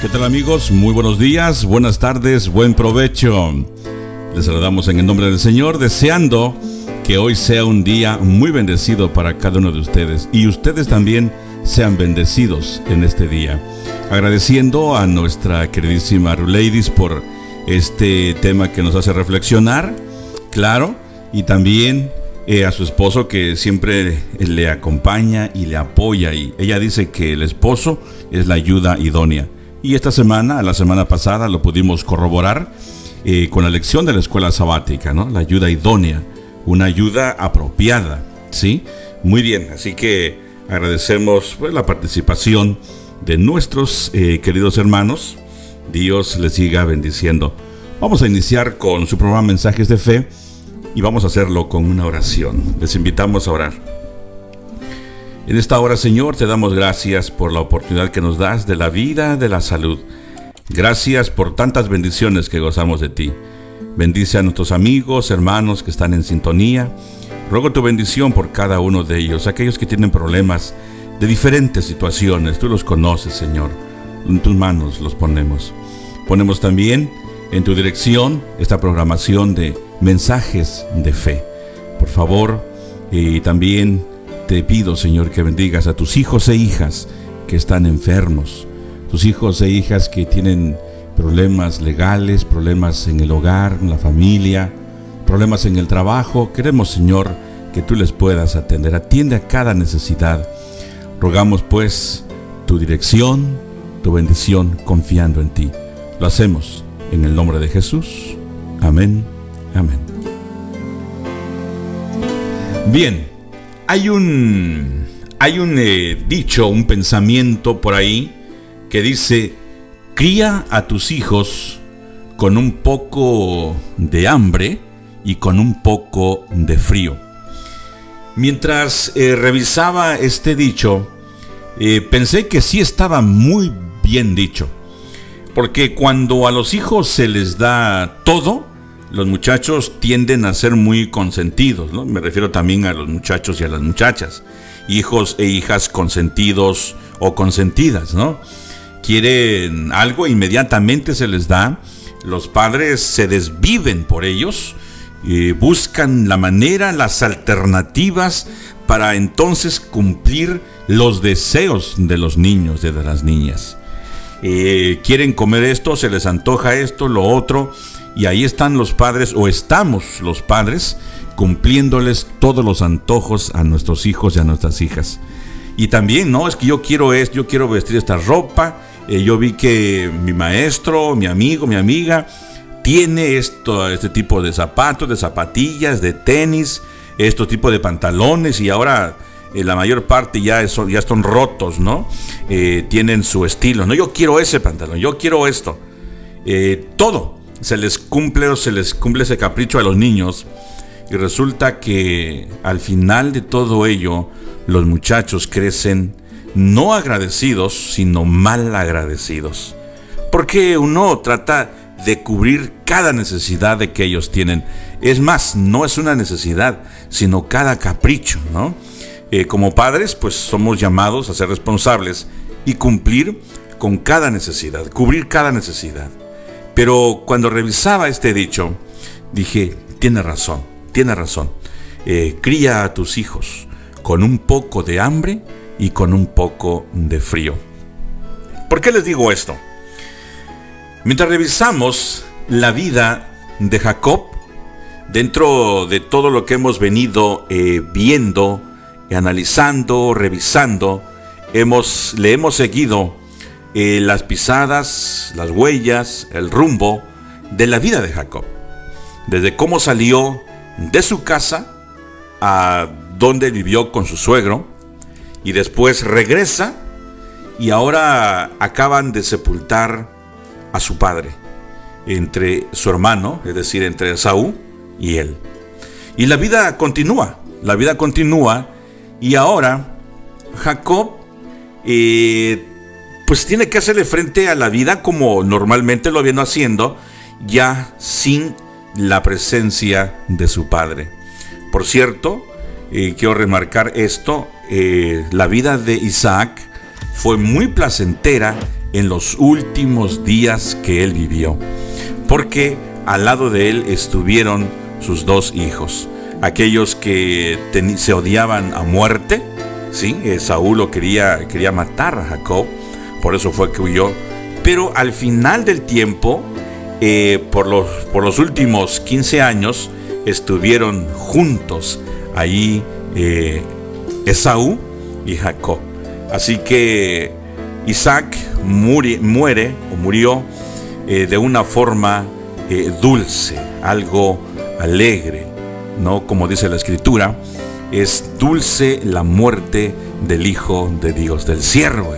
¿Qué tal amigos? Muy buenos días, buenas tardes, buen provecho. Les saludamos en el nombre del Señor, deseando que hoy sea un día muy bendecido para cada uno de ustedes y ustedes también sean bendecidos en este día. Agradeciendo a nuestra queridísima Ruleidis por este tema que nos hace reflexionar, claro, y también eh, a su esposo que siempre le acompaña y le apoya y ella dice que el esposo es la ayuda idónea. Y esta semana, la semana pasada, lo pudimos corroborar eh, con la lección de la escuela sabática, ¿no? La ayuda idónea, una ayuda apropiada, ¿sí? Muy bien, así que agradecemos pues, la participación de nuestros eh, queridos hermanos. Dios les siga bendiciendo. Vamos a iniciar con su programa Mensajes de Fe y vamos a hacerlo con una oración. Les invitamos a orar. En esta hora, Señor, te damos gracias por la oportunidad que nos das de la vida, de la salud. Gracias por tantas bendiciones que gozamos de ti. Bendice a nuestros amigos, hermanos que están en sintonía. Ruego tu bendición por cada uno de ellos, aquellos que tienen problemas de diferentes situaciones. Tú los conoces, Señor. En tus manos los ponemos. Ponemos también en tu dirección esta programación de mensajes de fe. Por favor, y también te pido, Señor, que bendigas a tus hijos e hijas que están enfermos, tus hijos e hijas que tienen problemas legales, problemas en el hogar, en la familia, problemas en el trabajo. Queremos, Señor, que tú les puedas atender. Atiende a cada necesidad. Rogamos, pues, tu dirección, tu bendición, confiando en ti. Lo hacemos en el nombre de Jesús. Amén. Amén. Bien. Hay un, hay un eh, dicho, un pensamiento por ahí que dice, cría a tus hijos con un poco de hambre y con un poco de frío. Mientras eh, revisaba este dicho, eh, pensé que sí estaba muy bien dicho. Porque cuando a los hijos se les da todo, los muchachos tienden a ser muy consentidos, ¿no? Me refiero también a los muchachos y a las muchachas, hijos e hijas consentidos o consentidas, ¿no? Quieren algo, inmediatamente se les da, los padres se desviven por ellos, y buscan la manera, las alternativas para entonces cumplir los deseos de los niños, de las niñas. Eh, quieren comer esto, se les antoja esto, lo otro, y ahí están los padres, o estamos los padres, cumpliéndoles todos los antojos a nuestros hijos y a nuestras hijas. Y también, no, es que yo quiero esto, yo quiero vestir esta ropa. Eh, yo vi que mi maestro, mi amigo, mi amiga, tiene esto, este tipo de zapatos, de zapatillas, de tenis, este tipo de pantalones y ahora eh, la mayor parte ya, ya están rotos, ¿no? Eh, tienen su estilo. No, yo quiero ese pantalón, yo quiero esto. todo, se les cumple o se les cumple ese capricho a los niños y resulta que al final de todo ello los muchachos crecen no agradecidos, sino mal agradecidos. Porque uno trata de cubrir cada necesidad de que ellos tienen. Es más, no es una necesidad, sino cada capricho, ¿no? Eh, como padres, pues somos llamados a ser responsables y cumplir con cada necesidad, cubrir cada necesidad. Pero cuando revisaba este dicho, dije, tiene razón, tiene razón. Eh, cría a tus hijos con un poco de hambre y con un poco de frío. ¿Por qué les digo esto? Mientras revisamos la vida de Jacob, dentro de todo lo que hemos venido eh, viendo, analizando, revisando, hemos, le hemos seguido eh, las pisadas, las huellas, el rumbo de la vida de Jacob. Desde cómo salió de su casa a donde vivió con su suegro y después regresa y ahora acaban de sepultar a su padre entre su hermano, es decir, entre Saúl y él. Y la vida continúa, la vida continúa y ahora Jacob eh, pues tiene que hacerle frente a la vida como normalmente lo viene haciendo, ya sin la presencia de su padre. Por cierto, eh, quiero remarcar esto, eh, la vida de Isaac fue muy placentera en los últimos días que él vivió, porque al lado de él estuvieron sus dos hijos, aquellos que se odiaban a muerte, ¿sí? Eh, Saúl lo quería, quería matar a Jacob, por eso fue que huyó, pero al final del tiempo, eh, por, los, por los últimos 15 años, estuvieron juntos ahí eh, Esaú y Jacob. Así que Isaac muere o murió eh, de una forma dulce, algo alegre, ¿no? Como dice la escritura, es dulce la muerte del Hijo de Dios, del siervo.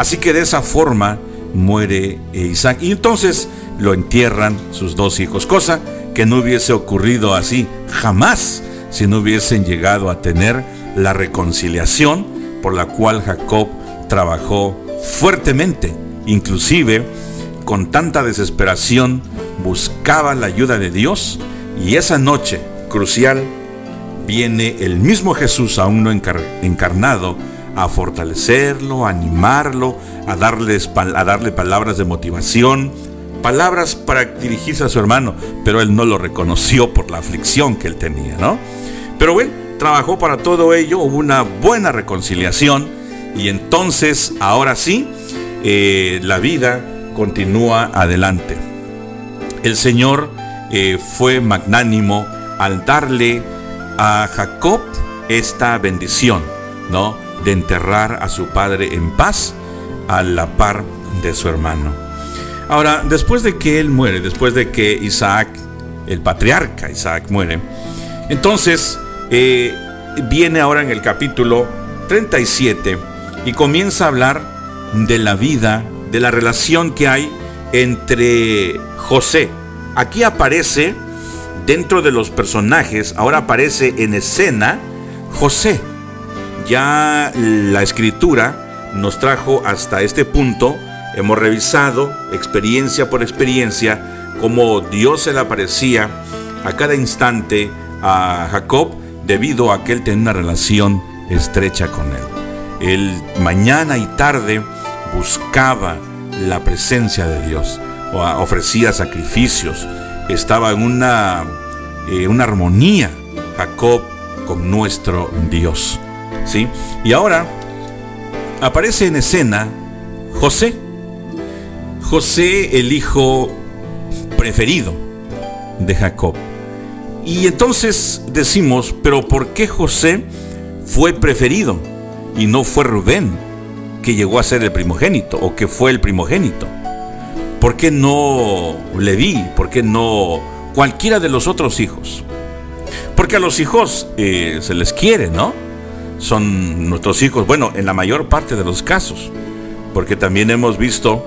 Así que de esa forma muere Isaac. Y entonces lo entierran sus dos hijos, cosa que no hubiese ocurrido así jamás si no hubiesen llegado a tener la reconciliación por la cual Jacob trabajó fuertemente, inclusive con tanta desesperación buscaba la ayuda de Dios y esa noche crucial viene el mismo Jesús aún no encarnado a fortalecerlo, a animarlo, a, darles, a darle palabras de motivación, palabras para dirigirse a su hermano, pero él no lo reconoció por la aflicción que él tenía, ¿no? Pero bueno, trabajó para todo ello, hubo una buena reconciliación y entonces, ahora sí, eh, la vida continúa adelante. El Señor eh, fue magnánimo al darle a Jacob esta bendición, ¿no? De enterrar a su padre en paz a la par de su hermano. Ahora, después de que él muere, después de que Isaac, el patriarca Isaac muere, entonces eh, viene ahora en el capítulo 37 y comienza a hablar de la vida, de la relación que hay entre José. Aquí aparece, dentro de los personajes, ahora aparece en escena José. Ya la escritura nos trajo hasta este punto Hemos revisado experiencia por experiencia cómo Dios se le aparecía a cada instante a Jacob debido a que él tenía una relación estrecha con él. Él mañana y tarde buscaba la presencia de Dios, ofrecía sacrificios, estaba en una, eh, una armonía Jacob con nuestro Dios. ¿Sí? Y ahora aparece en escena José José el hijo preferido de Jacob. Y entonces decimos, pero ¿por qué José fue preferido y no fue Rubén, que llegó a ser el primogénito o que fue el primogénito? ¿Por qué no Leví? ¿Por qué no cualquiera de los otros hijos? Porque a los hijos eh, se les quiere, ¿no? Son nuestros hijos, bueno, en la mayor parte de los casos, porque también hemos visto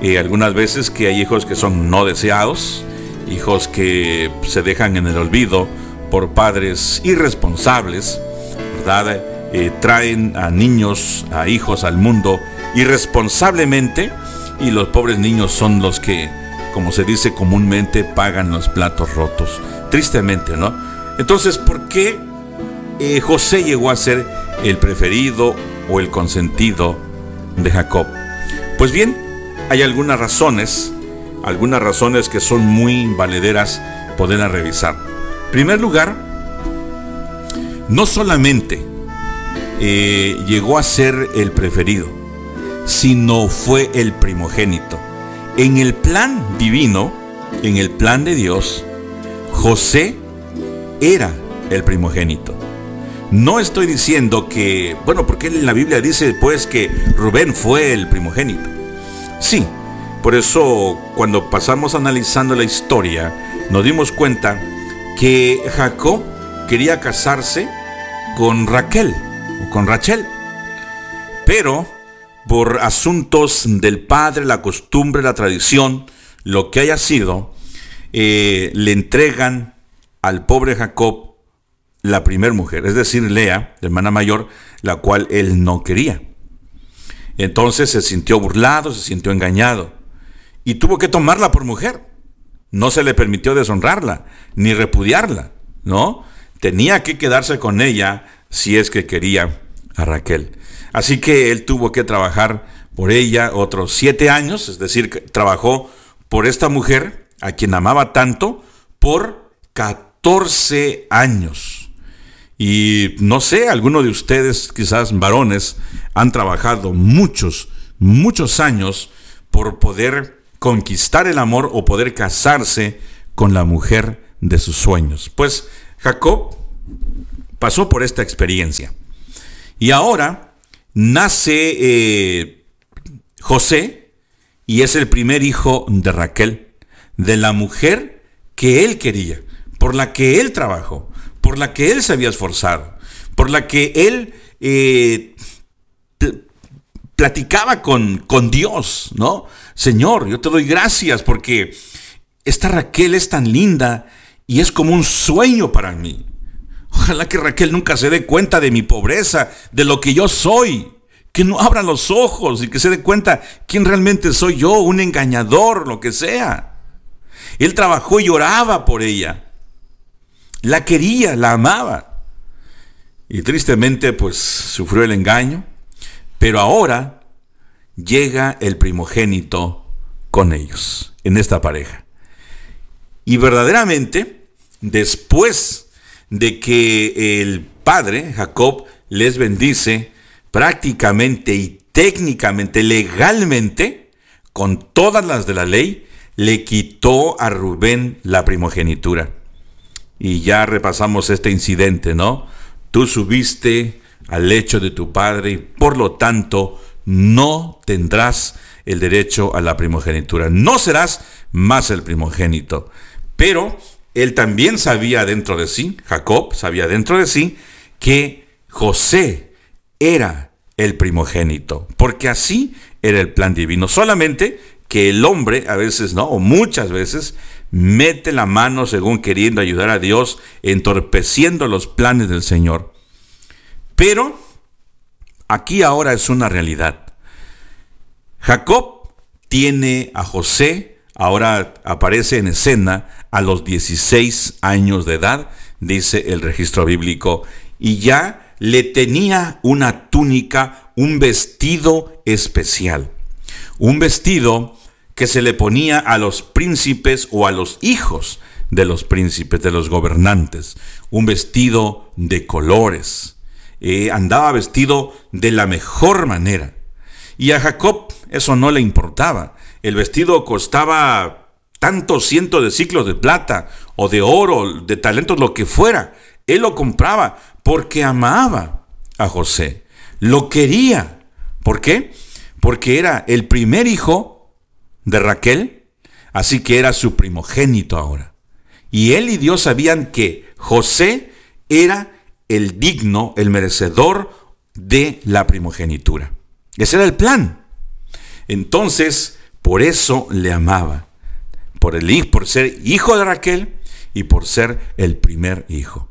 y algunas veces que hay hijos que son no deseados, hijos que se dejan en el olvido por padres irresponsables, ¿verdad? Eh, traen a niños, a hijos al mundo irresponsablemente y los pobres niños son los que, como se dice comúnmente, pagan los platos rotos. Tristemente, ¿no? Entonces, ¿por qué eh, José llegó a ser el preferido o el consentido de Jacob? Pues bien, hay algunas razones, algunas razones que son muy valederas poderlas revisar. En primer lugar, no solamente eh, llegó a ser el preferido, sino fue el primogénito. En el plan divino, en el plan de Dios, José era el primogénito. No estoy diciendo que, bueno, porque en la Biblia dice pues que Rubén fue el primogénito. Sí, por eso cuando pasamos analizando la historia, nos dimos cuenta que Jacob quería casarse con Raquel, o con Rachel, pero por asuntos del padre, la costumbre, la tradición, lo que haya sido, eh, le entregan al pobre Jacob la primer mujer, es decir, Lea, hermana mayor, la cual él no quería. Entonces se sintió burlado, se sintió engañado y tuvo que tomarla por mujer. No se le permitió deshonrarla ni repudiarla, ¿no? Tenía que quedarse con ella si es que quería a Raquel. Así que él tuvo que trabajar por ella otros siete años, es decir, trabajó por esta mujer, a quien amaba tanto, por 14 años. Y no sé, alguno de ustedes, quizás varones, han trabajado muchos, muchos años por poder conquistar el amor o poder casarse con la mujer de sus sueños. Pues Jacob pasó por esta experiencia. Y ahora nace eh, José y es el primer hijo de Raquel, de la mujer que él quería, por la que él trabajó, por la que él se había esforzado, por la que él eh, platicaba con, con Dios, ¿no? Señor, yo te doy gracias porque esta Raquel es tan linda y es como un sueño para mí. Ojalá que Raquel nunca se dé cuenta de mi pobreza, de lo que yo soy. Que no abra los ojos y que se dé cuenta quién realmente soy yo, un engañador, lo que sea. Él trabajó y oraba por ella. La quería, la amaba. Y tristemente pues sufrió el engaño. Pero ahora llega el primogénito con ellos, en esta pareja. Y verdaderamente, después de que el padre, Jacob, les bendice prácticamente y técnicamente, legalmente, con todas las de la ley, le quitó a Rubén la primogenitura. Y ya repasamos este incidente, ¿no? Tú subiste al lecho de tu padre y por lo tanto no tendrás el derecho a la primogenitura. No serás más el primogénito. Pero él también sabía dentro de sí, Jacob sabía dentro de sí, que José era el primogénito, porque así era el plan divino. Solamente que el hombre, a veces no, o muchas veces, mete la mano según queriendo ayudar a Dios, entorpeciendo los planes del Señor. Pero aquí ahora es una realidad. Jacob tiene a José, ahora aparece en escena a los 16 años de edad, dice el registro bíblico, y ya le tenía una túnica, un vestido especial. Un vestido que se le ponía a los príncipes o a los hijos de los príncipes, de los gobernantes. Un vestido de colores eh, andaba vestido de la mejor manera. Y a Jacob eso no le importaba. El vestido costaba tantos cientos de ciclos de plata o de oro, de talentos, lo que fuera. Él lo compraba porque amaba a José. Lo quería. ¿Por qué? Porque era el primer hijo de Raquel, así que era su primogénito ahora. Y él y Dios sabían que José era el digno, el merecedor de la primogenitura. Ese era el plan. Entonces, por eso le amaba. Por, el, por ser hijo de Raquel y por ser el primer hijo.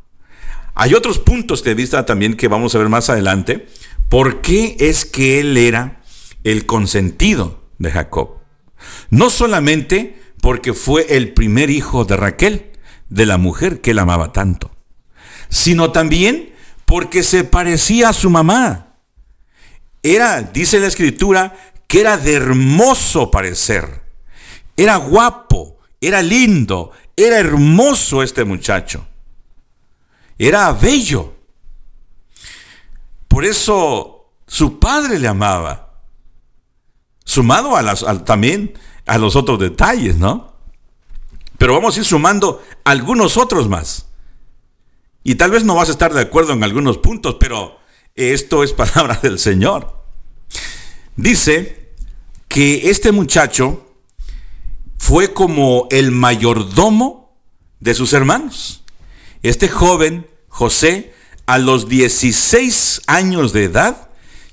Hay otros puntos de vista también que vamos a ver más adelante. ¿Por qué es que él era el consentido de Jacob? No solamente porque fue el primer hijo de Raquel, de la mujer que él amaba tanto sino también porque se parecía a su mamá. Era, dice la escritura, que era de hermoso parecer. Era guapo, era lindo, era hermoso este muchacho. Era bello. Por eso su padre le amaba. Sumado a las, también a los otros detalles, ¿no? Pero vamos a ir sumando algunos otros más. Y tal vez no vas a estar de acuerdo en algunos puntos, pero esto es palabra del Señor. Dice que este muchacho fue como el mayordomo de sus hermanos. Este joven, José, a los 16 años de edad,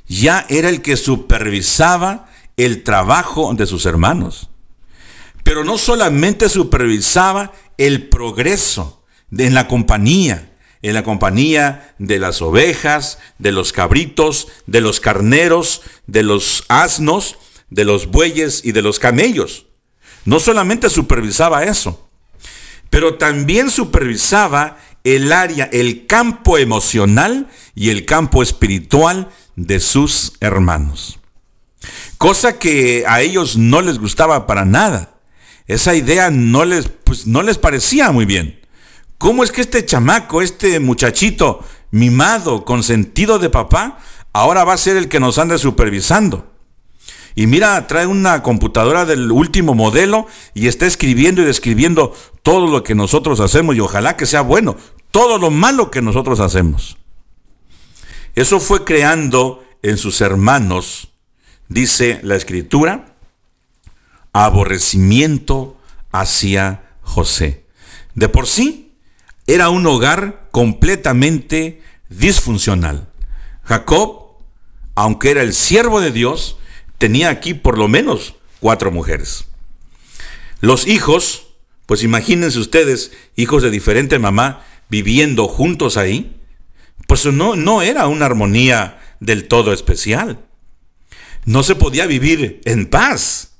ya era el que supervisaba el trabajo de sus hermanos. Pero no solamente supervisaba el progreso en la compañía, en la compañía de las ovejas, de los cabritos, de los carneros, de los asnos, de los bueyes y de los camellos. No solamente supervisaba eso, pero también supervisaba el área, el campo emocional y el campo espiritual de sus hermanos. Cosa que a ellos no les gustaba para nada. Esa idea no les, pues, no les parecía muy bien. ¿Cómo es que este chamaco, este muchachito mimado, con sentido de papá, ahora va a ser el que nos ande supervisando? Y mira, trae una computadora del último modelo y está escribiendo y describiendo todo lo que nosotros hacemos y ojalá que sea bueno, todo lo malo que nosotros hacemos. Eso fue creando en sus hermanos, dice la escritura, aborrecimiento hacia José. De por sí, era un hogar completamente disfuncional. Jacob, aunque era el siervo de Dios, tenía aquí por lo menos cuatro mujeres. Los hijos, pues imagínense ustedes, hijos de diferente mamá, viviendo juntos ahí, pues no, no era una armonía del todo especial. No se podía vivir en paz.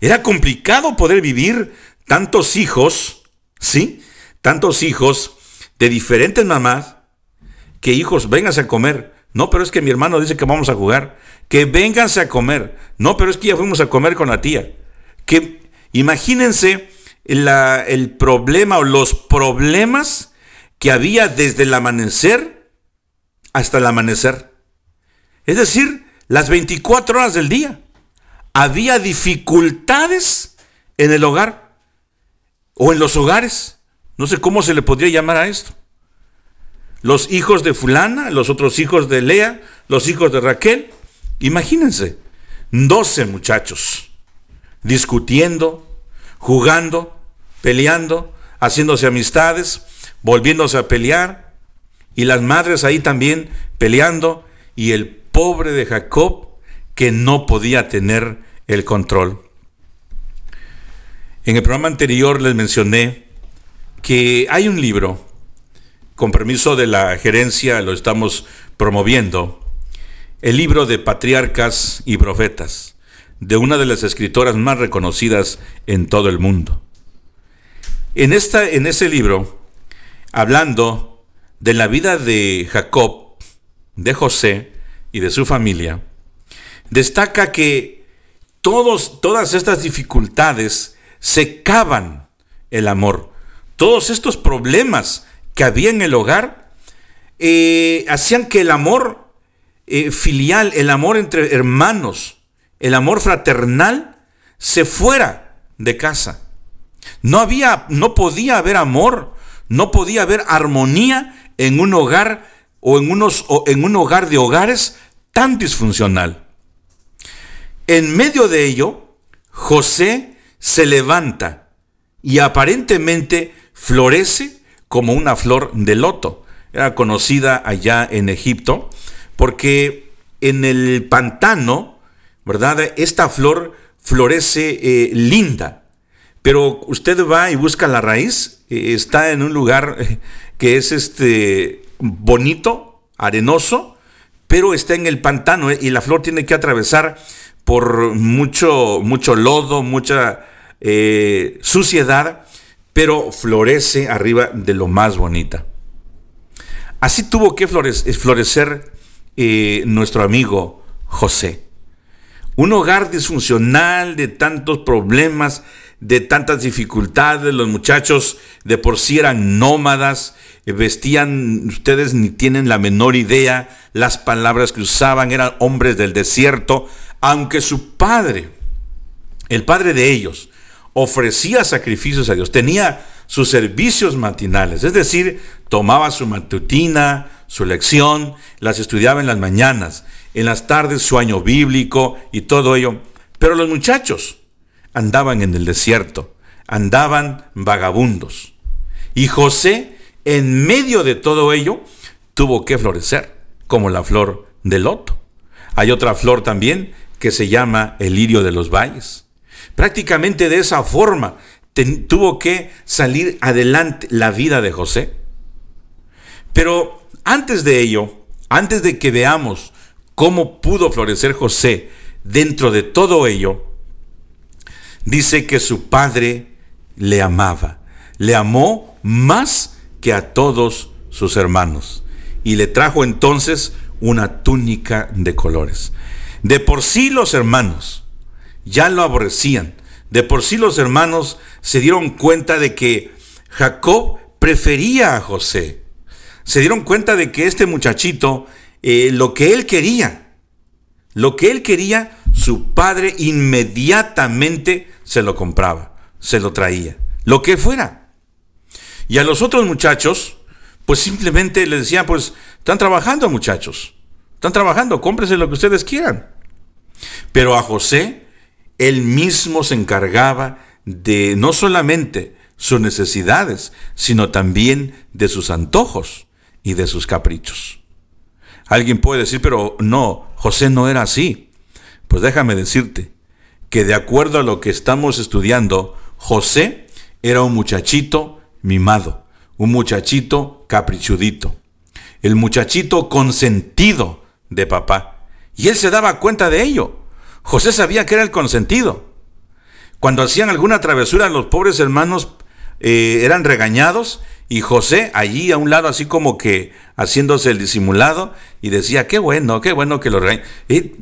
Era complicado poder vivir tantos hijos, ¿sí? Tantos hijos de diferentes mamás, que hijos, vénganse a comer. No, pero es que mi hermano dice que vamos a jugar. Que vénganse a comer. No, pero es que ya fuimos a comer con la tía. Que imagínense el problema o los problemas que había desde el amanecer hasta el amanecer. Es decir, las 24 horas del día. Había dificultades en el hogar o en los hogares. No sé cómo se le podría llamar a esto. Los hijos de fulana, los otros hijos de Lea, los hijos de Raquel. Imagínense, 12 muchachos discutiendo, jugando, peleando, haciéndose amistades, volviéndose a pelear, y las madres ahí también peleando, y el pobre de Jacob que no podía tener el control. En el programa anterior les mencioné que hay un libro, con permiso de la gerencia lo estamos promoviendo, el libro de patriarcas y profetas, de una de las escritoras más reconocidas en todo el mundo. En, esta, en ese libro, hablando de la vida de Jacob, de José y de su familia, destaca que todos, todas estas dificultades secaban el amor. Todos estos problemas que había en el hogar eh, hacían que el amor eh, filial, el amor entre hermanos, el amor fraternal, se fuera de casa. No había, no podía haber amor, no podía haber armonía en un hogar o en, unos, o en un hogar de hogares tan disfuncional. En medio de ello, José se levanta y aparentemente florece como una flor de loto. Era conocida allá en Egipto porque en el pantano, ¿verdad? Esta flor florece eh, linda, pero usted va y busca la raíz, eh, está en un lugar eh, que es este bonito, arenoso, pero está en el pantano y la flor tiene que atravesar por mucho, mucho lodo, mucha eh, suciedad, pero florece arriba de lo más bonita. Así tuvo que florecer eh, nuestro amigo José. Un hogar disfuncional de tantos problemas, de tantas dificultades, los muchachos de por sí eran nómadas, eh, vestían, ustedes ni tienen la menor idea, las palabras que usaban eran hombres del desierto, aunque su padre, el padre de ellos, ofrecía sacrificios a Dios, tenía sus servicios matinales, es decir, tomaba su matutina, su lección, las estudiaba en las mañanas, en las tardes su año bíblico y todo ello. Pero los muchachos andaban en el desierto, andaban vagabundos. Y José, en medio de todo ello, tuvo que florecer, como la flor del loto. Hay otra flor también que se llama el lirio de los valles. Prácticamente de esa forma tuvo que salir adelante la vida de José. Pero antes de ello, antes de que veamos cómo pudo florecer José dentro de todo ello, dice que su padre le amaba, le amó más que a todos sus hermanos y le trajo entonces una túnica de colores. De por sí los hermanos ya lo aborrecían. De por sí los hermanos se dieron cuenta de que Jacob prefería a José. Se dieron cuenta de que este muchachito, eh, lo que él quería, lo que él quería, su padre inmediatamente se lo compraba, se lo traía, lo que fuera. Y a los otros muchachos, pues simplemente les decían, pues están trabajando muchachos, están trabajando, cómprese lo que ustedes quieran. Pero a José, él mismo se encargaba de no solamente sus necesidades, sino también de sus antojos y de sus caprichos. Alguien puede decir, pero no, José no era así. Pues déjame decirte que de acuerdo a lo que estamos estudiando, José era un muchachito mimado, un muchachito caprichudito, el muchachito consentido de papá. Y él se daba cuenta de ello. José sabía que era el consentido. Cuando hacían alguna travesura, los pobres hermanos eh, eran regañados y José allí a un lado así como que haciéndose el disimulado y decía, qué bueno, qué bueno que lo regañen.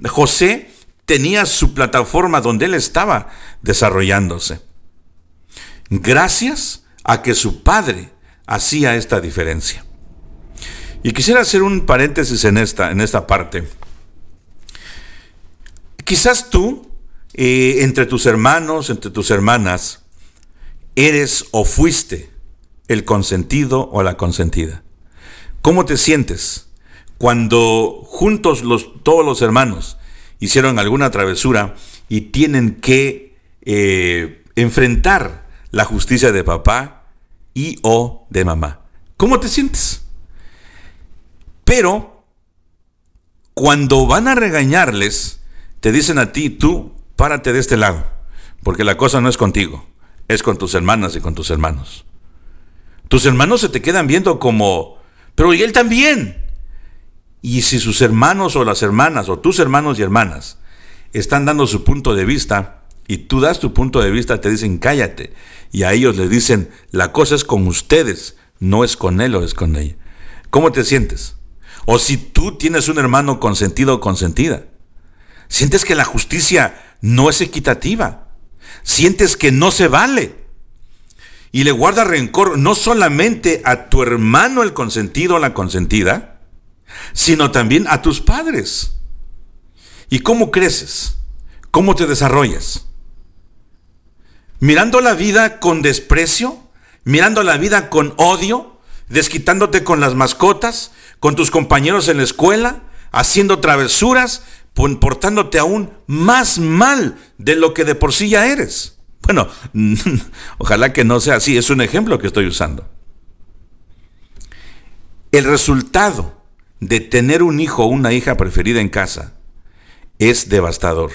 José tenía su plataforma donde él estaba desarrollándose. Gracias a que su padre hacía esta diferencia. Y quisiera hacer un paréntesis en esta, en esta parte. Quizás tú, eh, entre tus hermanos, entre tus hermanas, eres o fuiste el consentido o la consentida. ¿Cómo te sientes cuando juntos todos los hermanos hicieron alguna travesura y tienen que eh, enfrentar la justicia de papá y o de mamá? ¿Cómo te sientes? Pero cuando van a regañarles, te dicen a ti, tú párate de este lado, porque la cosa no es contigo, es con tus hermanas y con tus hermanos. Tus hermanos se te quedan viendo como, pero y él también. Y si sus hermanos o las hermanas o tus hermanos y hermanas están dando su punto de vista y tú das tu punto de vista, te dicen cállate. Y a ellos les dicen, la cosa es con ustedes, no es con él o es con ella. ¿Cómo te sientes? O si tú tienes un hermano consentido o consentida, sientes que la justicia no es equitativa, sientes que no se vale y le guarda rencor no solamente a tu hermano el consentido o la consentida, sino también a tus padres. ¿Y cómo creces? ¿Cómo te desarrollas? ¿Mirando la vida con desprecio? ¿Mirando la vida con odio? ¿Desquitándote con las mascotas? ¿Con tus compañeros en la escuela? ¿Haciendo travesuras? ¿Portándote aún más mal de lo que de por sí ya eres? Bueno, ojalá que no sea así, es un ejemplo que estoy usando. El resultado de tener un hijo o una hija preferida en casa es devastador.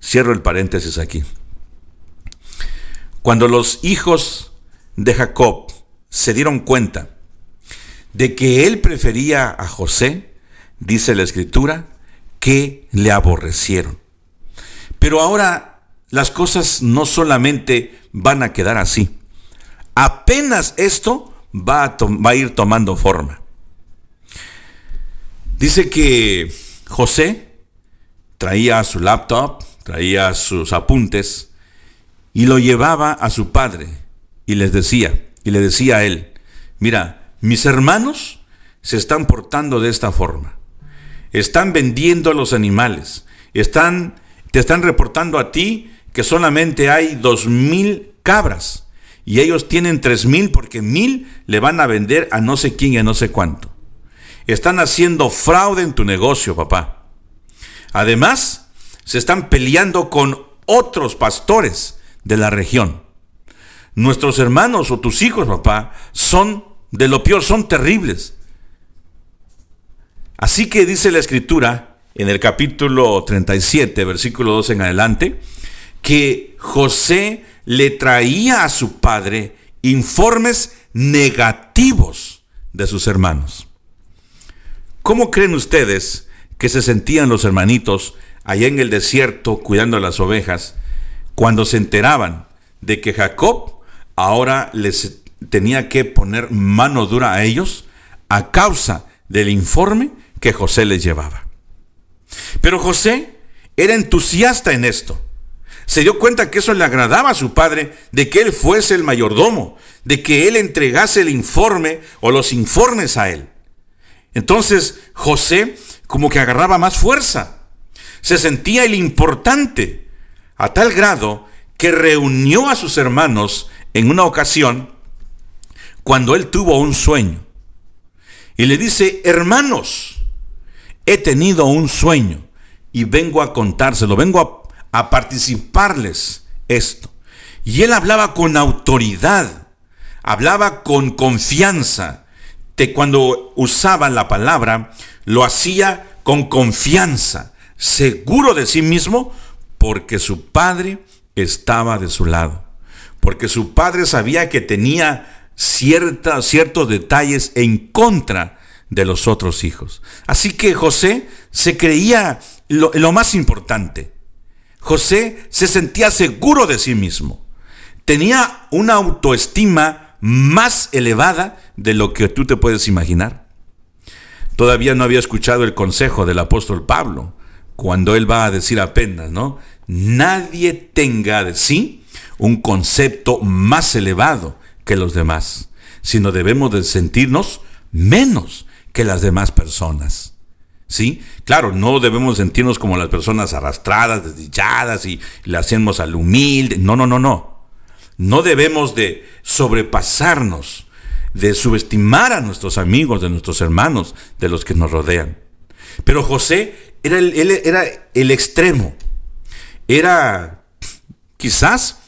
Cierro el paréntesis aquí. Cuando los hijos de Jacob se dieron cuenta de que él prefería a José, dice la escritura, que le aborrecieron. Pero ahora las cosas no solamente van a quedar así. Apenas esto va a, ir tomando forma. Dice que José traía su laptop, traía sus apuntes y lo llevaba a su padre y les decía, y le decía a él, mira, mis hermanos se están portando de esta forma. Están vendiendo a los animales, están te están reportando a ti que solamente hay dos mil cabras y ellos tienen tres mil porque mil le van a vender a no sé quién y a no sé cuánto. Están haciendo fraude en tu negocio, papá. Además, se están peleando con otros pastores de la región. Nuestros hermanos o tus hijos, papá, son de lo peor, son terribles. Así que dice la escritura en el capítulo 37, versículo 2 en adelante, que José le traía a su padre informes negativos de sus hermanos. ¿Cómo creen ustedes que se sentían los hermanitos allá en el desierto cuidando las ovejas cuando se enteraban de que Jacob ahora les tenía que poner mano dura a ellos a causa del informe que José les llevaba? Pero José era entusiasta en esto. Se dio cuenta que eso le agradaba a su padre, de que él fuese el mayordomo, de que él entregase el informe o los informes a él. Entonces José como que agarraba más fuerza. Se sentía el importante, a tal grado que reunió a sus hermanos en una ocasión cuando él tuvo un sueño. Y le dice, hermanos, he tenido un sueño y vengo a contárselo, vengo a, a participarles esto. Y él hablaba con autoridad, hablaba con confianza, cuando usaba la palabra, lo hacía con confianza, seguro de sí mismo, porque su padre estaba de su lado, porque su padre sabía que tenía ciertos detalles en contra de los otros hijos. Así que José se creía lo más importante. José se sentía seguro de sí mismo. Tenía una autoestima más elevada de lo que tú te puedes imaginar. Todavía no había escuchado el consejo del apóstol Pablo, cuando él va a decir apenas, ¿no? Nadie tenga de sí un concepto más elevado que los demás, sino debemos de sentirnos menos que las demás personas. ¿Sí? Claro, no debemos sentirnos como las personas arrastradas, desdichadas y le hacemos al humilde. No, no, no, no. No debemos de sobrepasarnos de subestimar a nuestros amigos, de nuestros hermanos, de los que nos rodean. Pero José era el, era el extremo. Era, quizás,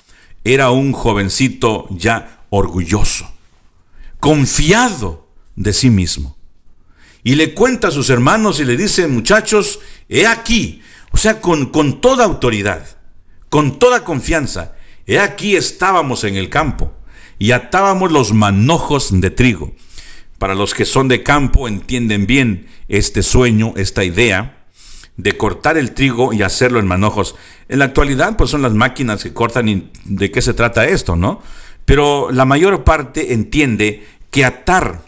era un jovencito ya orgulloso, confiado de sí mismo. Y le cuenta a sus hermanos y le dice, muchachos, he aquí, o sea, con, con toda autoridad, con toda confianza, he aquí estábamos en el campo y atábamos los manojos de trigo. Para los que son de campo entienden bien este sueño, esta idea de cortar el trigo y hacerlo en manojos. En la actualidad, pues son las máquinas que cortan y de qué se trata esto, ¿no? Pero la mayor parte entiende que atar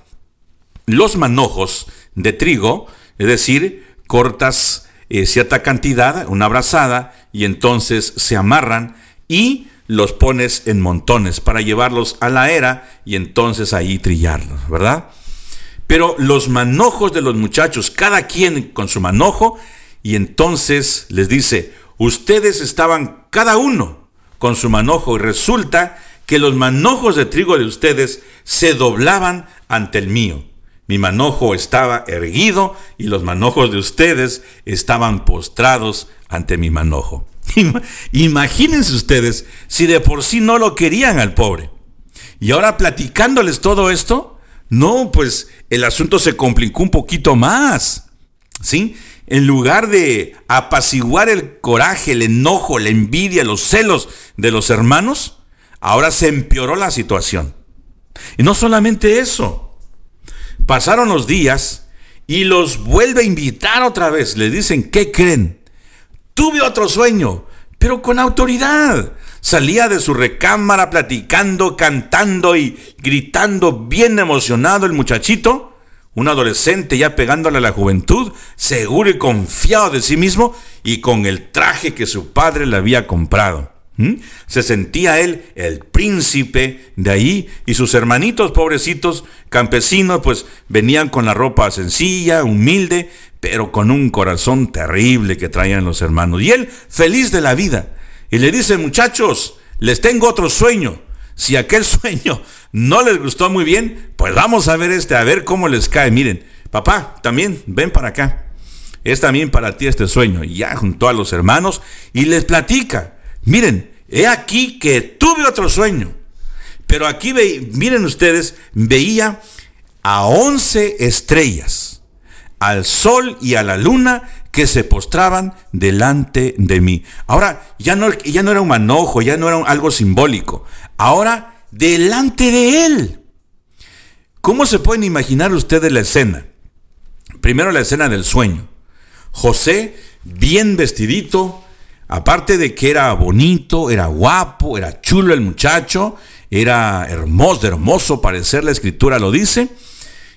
los manojos de trigo, es decir, cortas eh, cierta cantidad, una brazada, y entonces se amarran y los pones en montones para llevarlos a la era y entonces ahí trillarlos, ¿verdad? Pero los manojos de los muchachos, cada quien con su manojo, y entonces les dice, ustedes estaban cada uno con su manojo y resulta que los manojos de trigo de ustedes se doblaban ante el mío. Mi manojo estaba erguido y los manojos de ustedes estaban postrados ante mi manojo. Imagínense ustedes si de por sí no lo querían al pobre. Y ahora platicándoles todo esto, no, pues el asunto se complicó un poquito más. ¿Sí? En lugar de apaciguar el coraje, el enojo, la envidia, los celos de los hermanos, ahora se empeoró la situación. Y no solamente eso. Pasaron los días y los vuelve a invitar otra vez. Le dicen, ¿qué creen? Tuve otro sueño, pero con autoridad. Salía de su recámara platicando, cantando y gritando bien emocionado el muchachito, un adolescente ya pegándole a la juventud, seguro y confiado de sí mismo y con el traje que su padre le había comprado. ¿Mm? Se sentía él el príncipe de ahí y sus hermanitos pobrecitos campesinos pues venían con la ropa sencilla, humilde, pero con un corazón terrible que traían los hermanos. Y él feliz de la vida. Y le dice, muchachos, les tengo otro sueño. Si aquel sueño no les gustó muy bien, pues vamos a ver este, a ver cómo les cae. Miren, papá, también ven para acá. Es también para ti este sueño. Y ya juntó a los hermanos y les platica. Miren, he aquí que tuve otro sueño. Pero aquí, miren ustedes, veía a once estrellas al sol y a la luna que se postraban delante de mí. Ahora ya no, ya no era un manojo, ya no era algo simbólico. Ahora delante de él. ¿Cómo se pueden imaginar ustedes la escena? Primero la escena del sueño. José, bien vestidito, aparte de que era bonito, era guapo, era chulo el muchacho, era hermoso, hermoso parecer, la escritura lo dice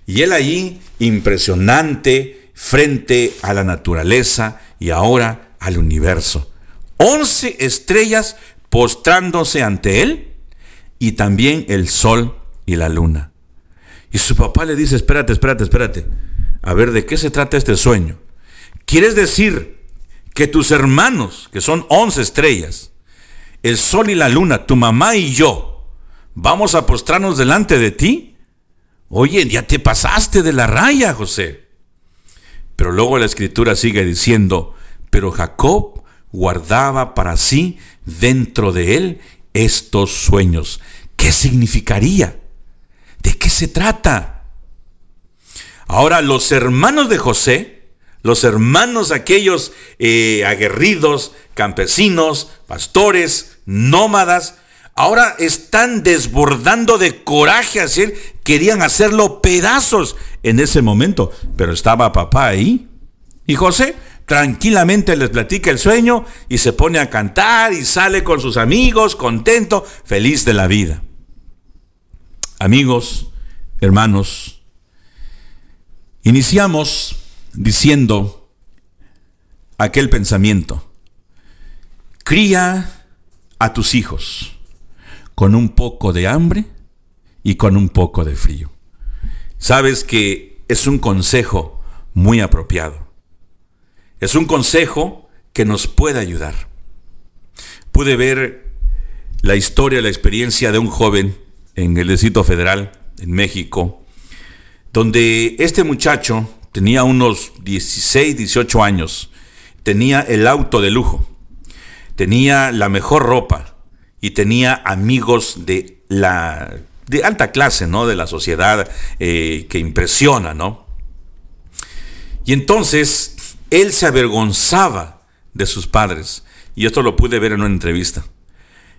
y él allí, impresionante, frente a la naturaleza y ahora al universo. Once estrellas postrándose ante él y también el sol y la luna. Y su papá le dice, espérate, espérate, espérate. A ver, ¿de qué se trata este sueño? ¿Quieres decir que tus hermanos, que son once estrellas, el sol y la luna, tu mamá y yo, vamos a postrarnos delante de ti? Oye, ya te pasaste de la raya, José. Pero luego la escritura sigue diciendo, pero Jacob guardaba para sí dentro de él estos sueños. ¿Qué significaría? ¿De qué se trata? Ahora, los hermanos de José, los hermanos aquellos eh, aguerridos, campesinos, pastores, nómadas, ahora están desbordando de coraje querían hacerlo pedazos en ese momento, pero estaba papá ahí. Y José tranquilamente les platica el sueño y se pone a cantar y sale con sus amigos, contento, feliz de la vida. Amigos, hermanos, iniciamos diciendo aquel pensamiento. Cría a tus hijos con un poco de hambre y con un poco de frío. Sabes que es un consejo muy apropiado. Es un consejo que nos puede ayudar. Pude ver la historia, la experiencia de un joven en el Distrito Federal, en México, donde este muchacho tenía unos 16, 18 años, tenía el auto de lujo, tenía la mejor ropa y tenía amigos de la de alta clase, ¿no? De la sociedad eh, que impresiona, ¿no? Y entonces él se avergonzaba de sus padres. Y esto lo pude ver en una entrevista.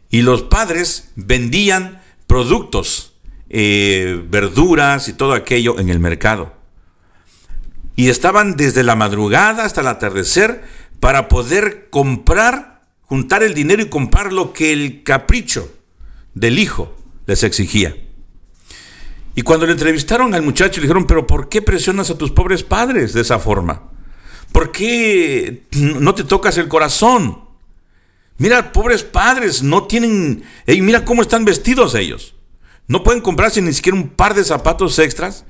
Y los padres vendían productos, eh, verduras y todo aquello en el mercado. Y estaban desde la madrugada hasta el atardecer para poder comprar, juntar el dinero y comprar lo que el capricho del hijo les exigía. Y cuando le entrevistaron al muchacho, le dijeron, pero ¿por qué presionas a tus pobres padres de esa forma? ¿Por qué no te tocas el corazón? Mira, pobres padres, no tienen... Hey, mira cómo están vestidos ellos. No pueden comprarse ni siquiera un par de zapatos extras,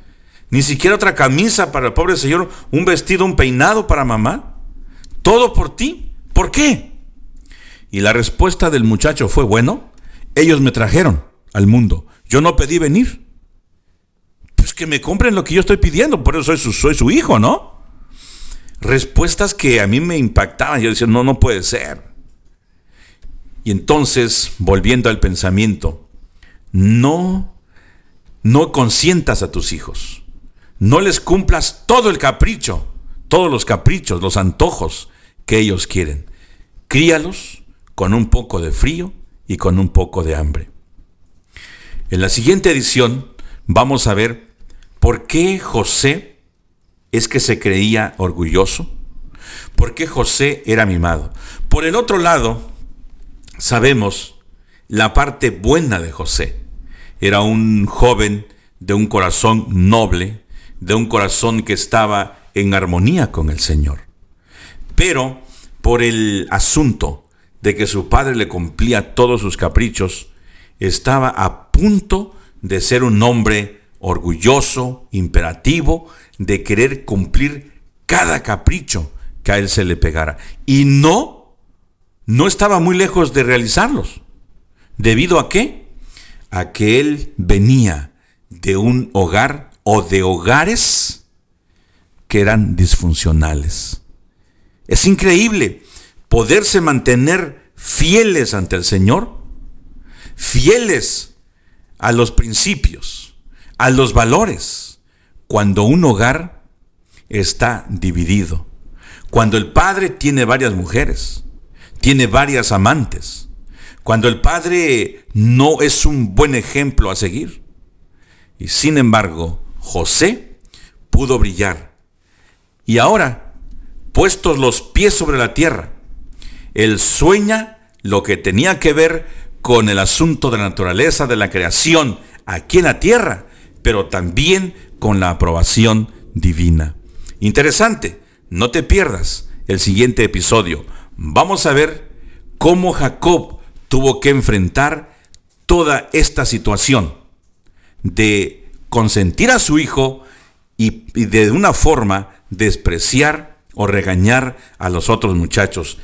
ni siquiera otra camisa para el pobre señor, un vestido, un peinado para mamá. Todo por ti. ¿Por qué? Y la respuesta del muchacho fue, bueno, ellos me trajeron al mundo. Yo no pedí venir. Pues que me compren lo que yo estoy pidiendo, por eso soy su, hijo, ¿no? Respuestas que a mí me impactaban. Yo decía, no, no puede ser. Y entonces, volviendo al pensamiento, no, no consientas a tus hijos. No les cumplas todo el capricho, todos los caprichos, los antojos que ellos quieren. Críalos con un poco de frío y con un poco de hambre. En la siguiente edición vamos a ver por qué José es que se creía orgulloso, por qué José era mimado. Por el otro lado, sabemos la parte buena de José. Era un joven de un corazón noble, de un corazón que estaba en armonía con el Señor. Pero por el asunto de que su padre le cumplía todos sus caprichos, estaba a punto de ser un hombre orgulloso, imperativo, de querer cumplir cada capricho que a él se le pegara. Y no, no estaba muy lejos de realizarlos. ¿Debido a qué? A que él venía de un hogar o de hogares que eran disfuncionales. Es increíble poderse mantener fieles ante el Señor fieles a los principios, a los valores, cuando un hogar está dividido, cuando el padre tiene varias mujeres, tiene varias amantes, cuando el padre no es un buen ejemplo a seguir. Y sin embargo, José pudo brillar. Y ahora, puestos los pies sobre la tierra, él sueña lo que tenía que ver con el asunto de la naturaleza de la creación aquí en la tierra, pero también con la aprobación divina. Interesante, no te pierdas el siguiente episodio vamos a ver cómo Jacob tuvo que enfrentar toda esta situación de consentir a su hijo y, de una forma despreciar o regañar a los otros muchachos.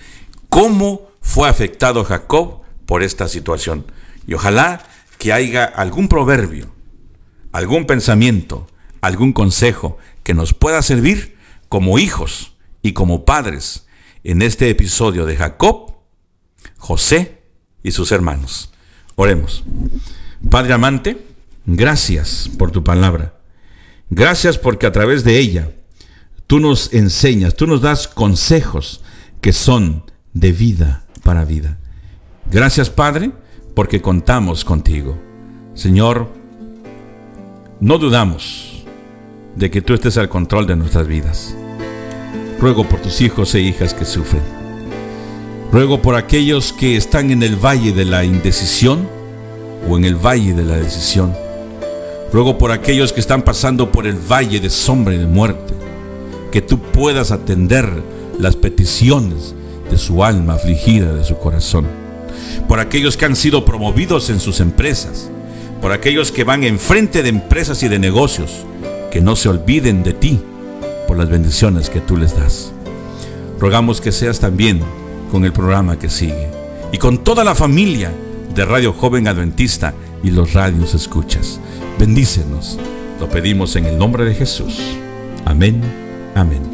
¿Cómo fue afectado Jacob por esta situación? Y ojalá que haya algún proverbio, algún pensamiento, algún consejo que nos pueda servir como hijos y como padres en este episodio de Jacob, José y sus hermanos. Oremos. Padre amante, gracias por tu palabra. Gracias porque a través de ella tú nos enseñas, tú nos das consejos que son de vida para vida. Gracias Padre porque contamos contigo. Señor, no dudamos de que tú estés al control de nuestras vidas. Ruego por tus hijos e hijas que sufren. Ruego por aquellos que están en el valle de la indecisión o en el valle de la decisión. Ruego por aquellos que están pasando por el valle de sombra y de muerte, que tú puedas atender las peticiones de su alma afligida, de su corazón. Por aquellos que han sido promovidos en sus empresas, por aquellos que van enfrente de empresas y de negocios, que no se olviden de ti por las bendiciones que tú les das. Rogamos que seas también con el programa que sigue y con toda la familia de Radio Joven Adventista y los radios escuchas. Bendícenos. Lo pedimos en el nombre de Jesús. Amén. Amén.